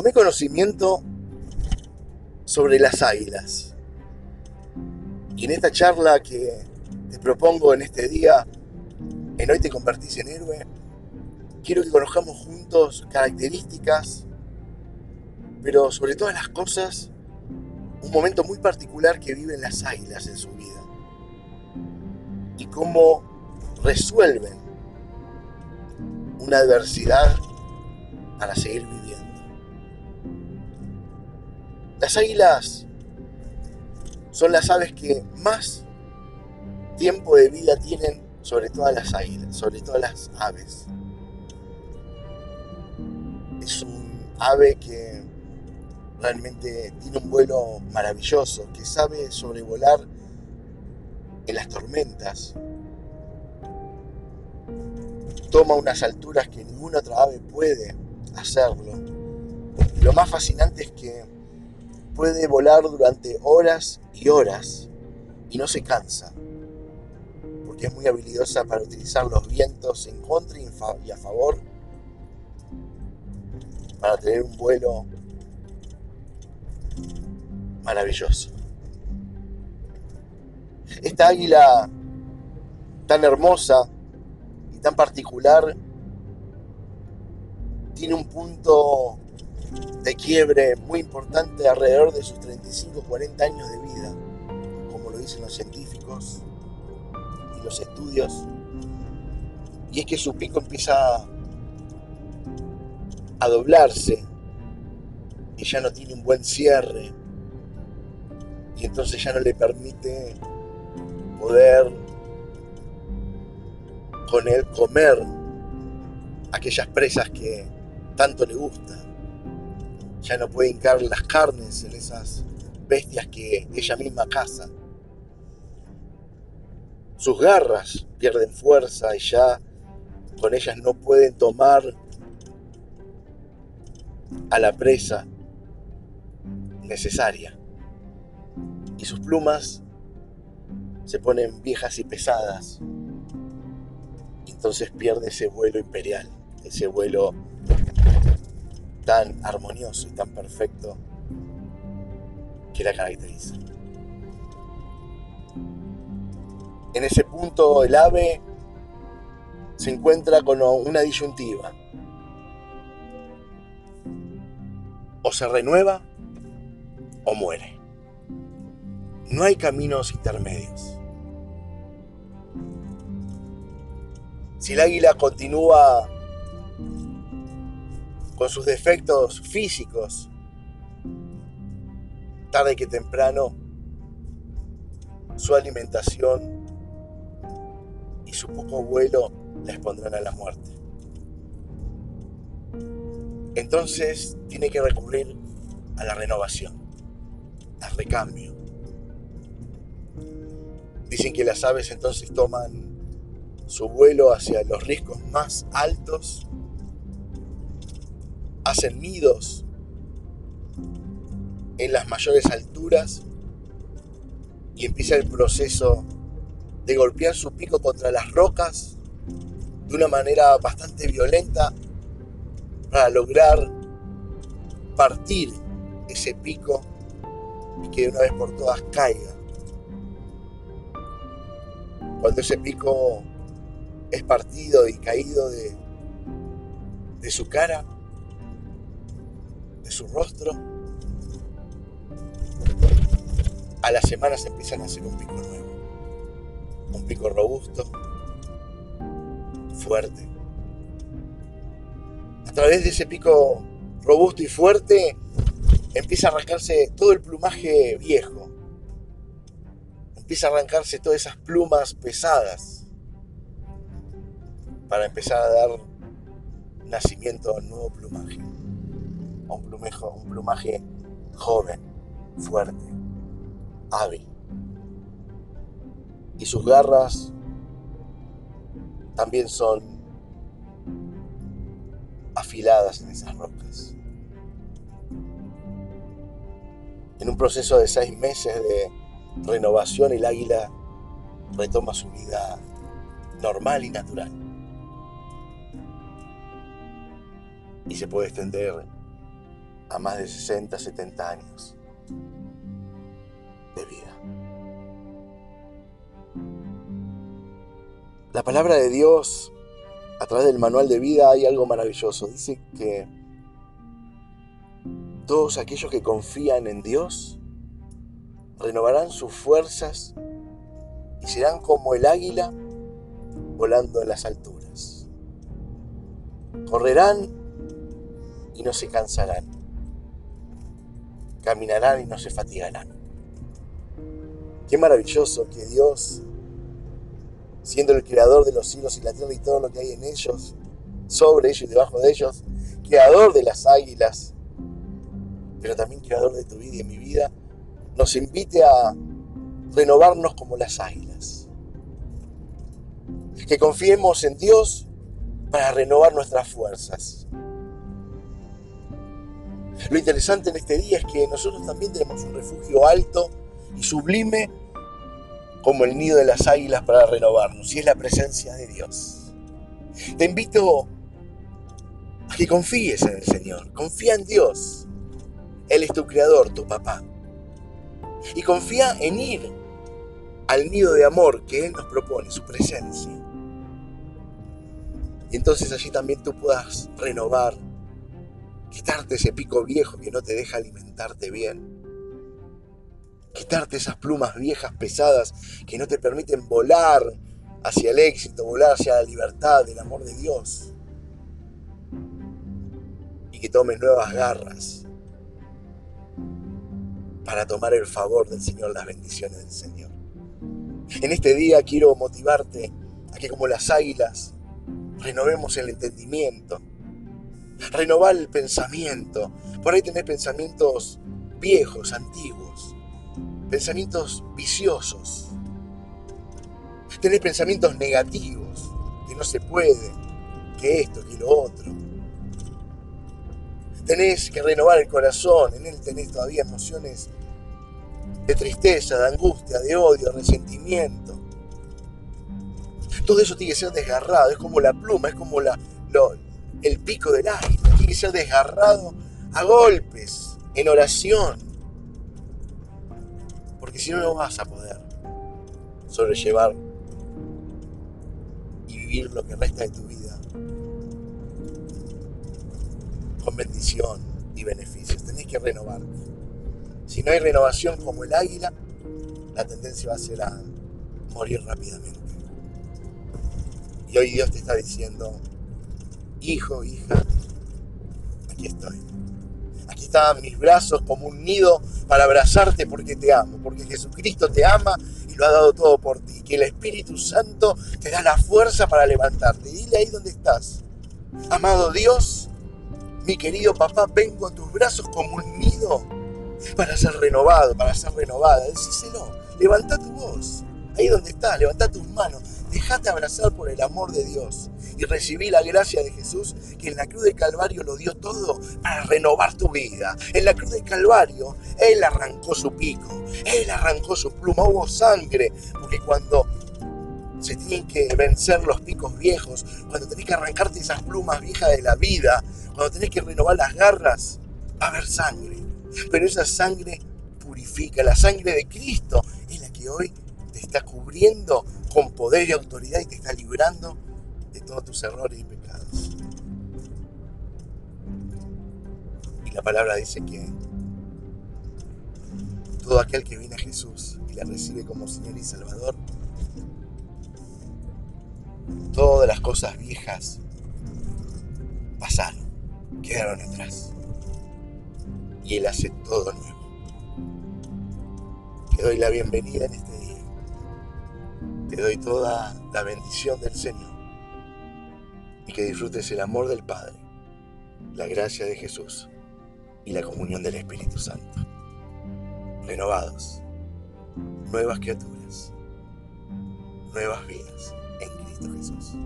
tomé conocimiento sobre las águilas. Y en esta charla que te propongo en este día, en Hoy te convertís en héroe, quiero que conozcamos juntos características, pero sobre todas las cosas, un momento muy particular que viven las águilas en su vida. Y cómo resuelven una adversidad para seguir viviendo. Las águilas son las aves que más tiempo de vida tienen sobre todas las águilas, sobre todas las aves. Es un ave que realmente tiene un vuelo maravilloso, que sabe sobrevolar en las tormentas. Toma unas alturas que ninguna otra ave puede hacerlo. lo más fascinante es que puede volar durante horas y horas y no se cansa, porque es muy habilidosa para utilizar los vientos en contra y a favor para tener un vuelo maravilloso. Esta águila tan hermosa y tan particular tiene un punto de quiebre muy importante alrededor de sus 35 40 años de vida, como lo dicen los científicos y los estudios. Y es que su pico empieza a doblarse y ya no tiene un buen cierre y entonces ya no le permite poder con él comer aquellas presas que tanto le gustan ya no puede hincar las carnes en esas bestias que ella misma caza. Sus garras pierden fuerza y ya con ellas no pueden tomar a la presa necesaria. Y sus plumas se ponen viejas y pesadas. Entonces pierde ese vuelo imperial, ese vuelo tan armonioso y tan perfecto que la caracteriza. En ese punto el ave se encuentra con una disyuntiva. O se renueva o muere. No hay caminos intermedios. Si el águila continúa con sus defectos físicos, tarde que temprano, su alimentación y su poco vuelo la expondrán a la muerte. Entonces tiene que recurrir a la renovación, al recambio. Dicen que las aves entonces toman su vuelo hacia los riscos más altos hacen nidos en las mayores alturas y empieza el proceso de golpear su pico contra las rocas de una manera bastante violenta para lograr partir ese pico y que de una vez por todas caiga. Cuando ese pico es partido y caído de, de su cara, su rostro, a las semanas empiezan a hacer un pico nuevo. Un pico robusto, fuerte. A través de ese pico robusto y fuerte empieza a arrancarse todo el plumaje viejo. Empieza a arrancarse todas esas plumas pesadas para empezar a dar nacimiento a un nuevo plumaje un plumaje, un plumaje joven, fuerte, hábil. Y sus garras también son afiladas en esas rocas. En un proceso de seis meses de renovación, el águila retoma su vida normal y natural. Y se puede extender a más de 60, 70 años de vida. La palabra de Dios, a través del manual de vida, hay algo maravilloso. Dice que todos aquellos que confían en Dios renovarán sus fuerzas y serán como el águila volando en las alturas. Correrán y no se cansarán. Caminarán y no se fatigarán. Qué maravilloso que Dios, siendo el creador de los cielos y la tierra y todo lo que hay en ellos, sobre ellos y debajo de ellos, creador de las águilas, pero también creador de tu vida y de mi vida, nos invite a renovarnos como las águilas. Que confiemos en Dios para renovar nuestras fuerzas. Lo interesante en este día es que nosotros también tenemos un refugio alto y sublime como el nido de las águilas para renovarnos, y es la presencia de Dios. Te invito a que confíes en el Señor, confía en Dios. Él es tu creador, tu papá. Y confía en ir al nido de amor que Él nos propone, su presencia. Y entonces allí también tú puedas renovar, quitarte ese pico viejo que no te deja alimentarte bien. Quitarte esas plumas viejas pesadas que no te permiten volar hacia el éxito, volar hacia la libertad, el amor de Dios. Y que tomes nuevas garras para tomar el favor del Señor, las bendiciones del Señor. En este día quiero motivarte a que como las águilas renovemos el entendimiento, renovar el pensamiento. Por ahí tenés pensamientos viejos, antiguos, pensamientos viciosos. Tenés pensamientos negativos, que no se puede, que esto, que lo otro. Tenés que renovar el corazón, en él tenés todavía emociones de tristeza, de angustia, de odio, resentimiento. Todo eso tiene que ser desgarrado, es como la pluma, es como la, el pico del águila, tiene que ser desgarrado a golpes, en oración. Porque si no, no vas a poder sobrellevar y vivir lo que resta de tu vida con bendición y beneficios. Tenés que renovarte. Si no hay renovación como el águila, la tendencia va a ser a morir rápidamente. Y hoy Dios te está diciendo, hijo, hija, aquí estoy. Aquí están mis brazos como un nido para abrazarte porque te amo, porque Jesucristo te ama y lo ha dado todo por ti. Que el Espíritu Santo te da la fuerza para levantarte. Dile ahí donde estás. Amado Dios, mi querido papá, vengo a tus brazos como un nido para ser renovado, para ser renovada. Decíselo, levanta tu voz, ahí donde estás, levanta tus manos, dejate abrazar por el amor de Dios y recibí la gracia de Jesús que en la cruz del Calvario lo dio todo para renovar tu vida. En la cruz del Calvario Él arrancó su pico, Él arrancó su pluma, hubo sangre, porque cuando se tienen que vencer los picos viejos, cuando tenés que arrancarte esas plumas viejas de la vida, cuando tenés que renovar las garras, va a haber sangre. Pero esa sangre purifica, la sangre de Cristo es la que hoy te está cubriendo con poder y autoridad y te está librando de todos tus errores y pecados. Y la palabra dice que todo aquel que viene a Jesús y le recibe como Señor y Salvador, todas las cosas viejas pasaron, quedaron atrás y Él hace todo nuevo. Te doy la bienvenida en este. Te doy toda la bendición del Señor y que disfrutes el amor del Padre, la gracia de Jesús y la comunión del Espíritu Santo. Renovados, nuevas criaturas, nuevas vidas en Cristo Jesús.